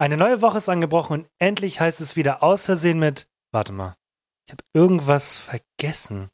Eine neue Woche ist angebrochen und endlich heißt es wieder aus Versehen mit. Warte mal, ich habe irgendwas vergessen.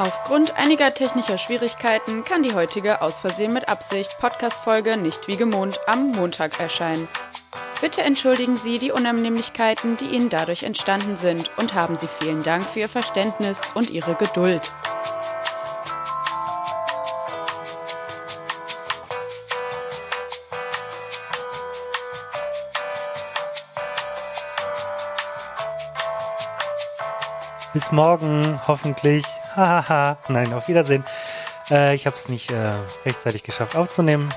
Aufgrund einiger technischer Schwierigkeiten kann die heutige Aus Versehen mit Absicht Podcast-Folge nicht wie gewohnt am Montag erscheinen. Bitte entschuldigen Sie die Unannehmlichkeiten, die Ihnen dadurch entstanden sind und haben Sie vielen Dank für Ihr Verständnis und Ihre Geduld. Bis morgen, hoffentlich. Hahaha. Nein, auf Wiedersehen. Äh, ich habe es nicht äh, rechtzeitig geschafft aufzunehmen.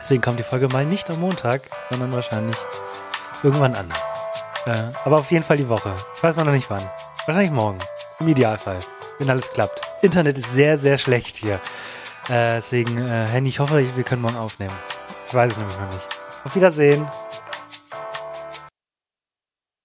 Deswegen kommt die Folge mal nicht am Montag, sondern wahrscheinlich irgendwann anders. Äh, aber auf jeden Fall die Woche. Ich weiß noch nicht wann. Wahrscheinlich morgen. Im Idealfall. Wenn alles klappt. Internet ist sehr, sehr schlecht hier. Äh, deswegen, äh, Henny, ich hoffe, wir können morgen aufnehmen. Ich weiß es nämlich noch nicht. Auf Wiedersehen.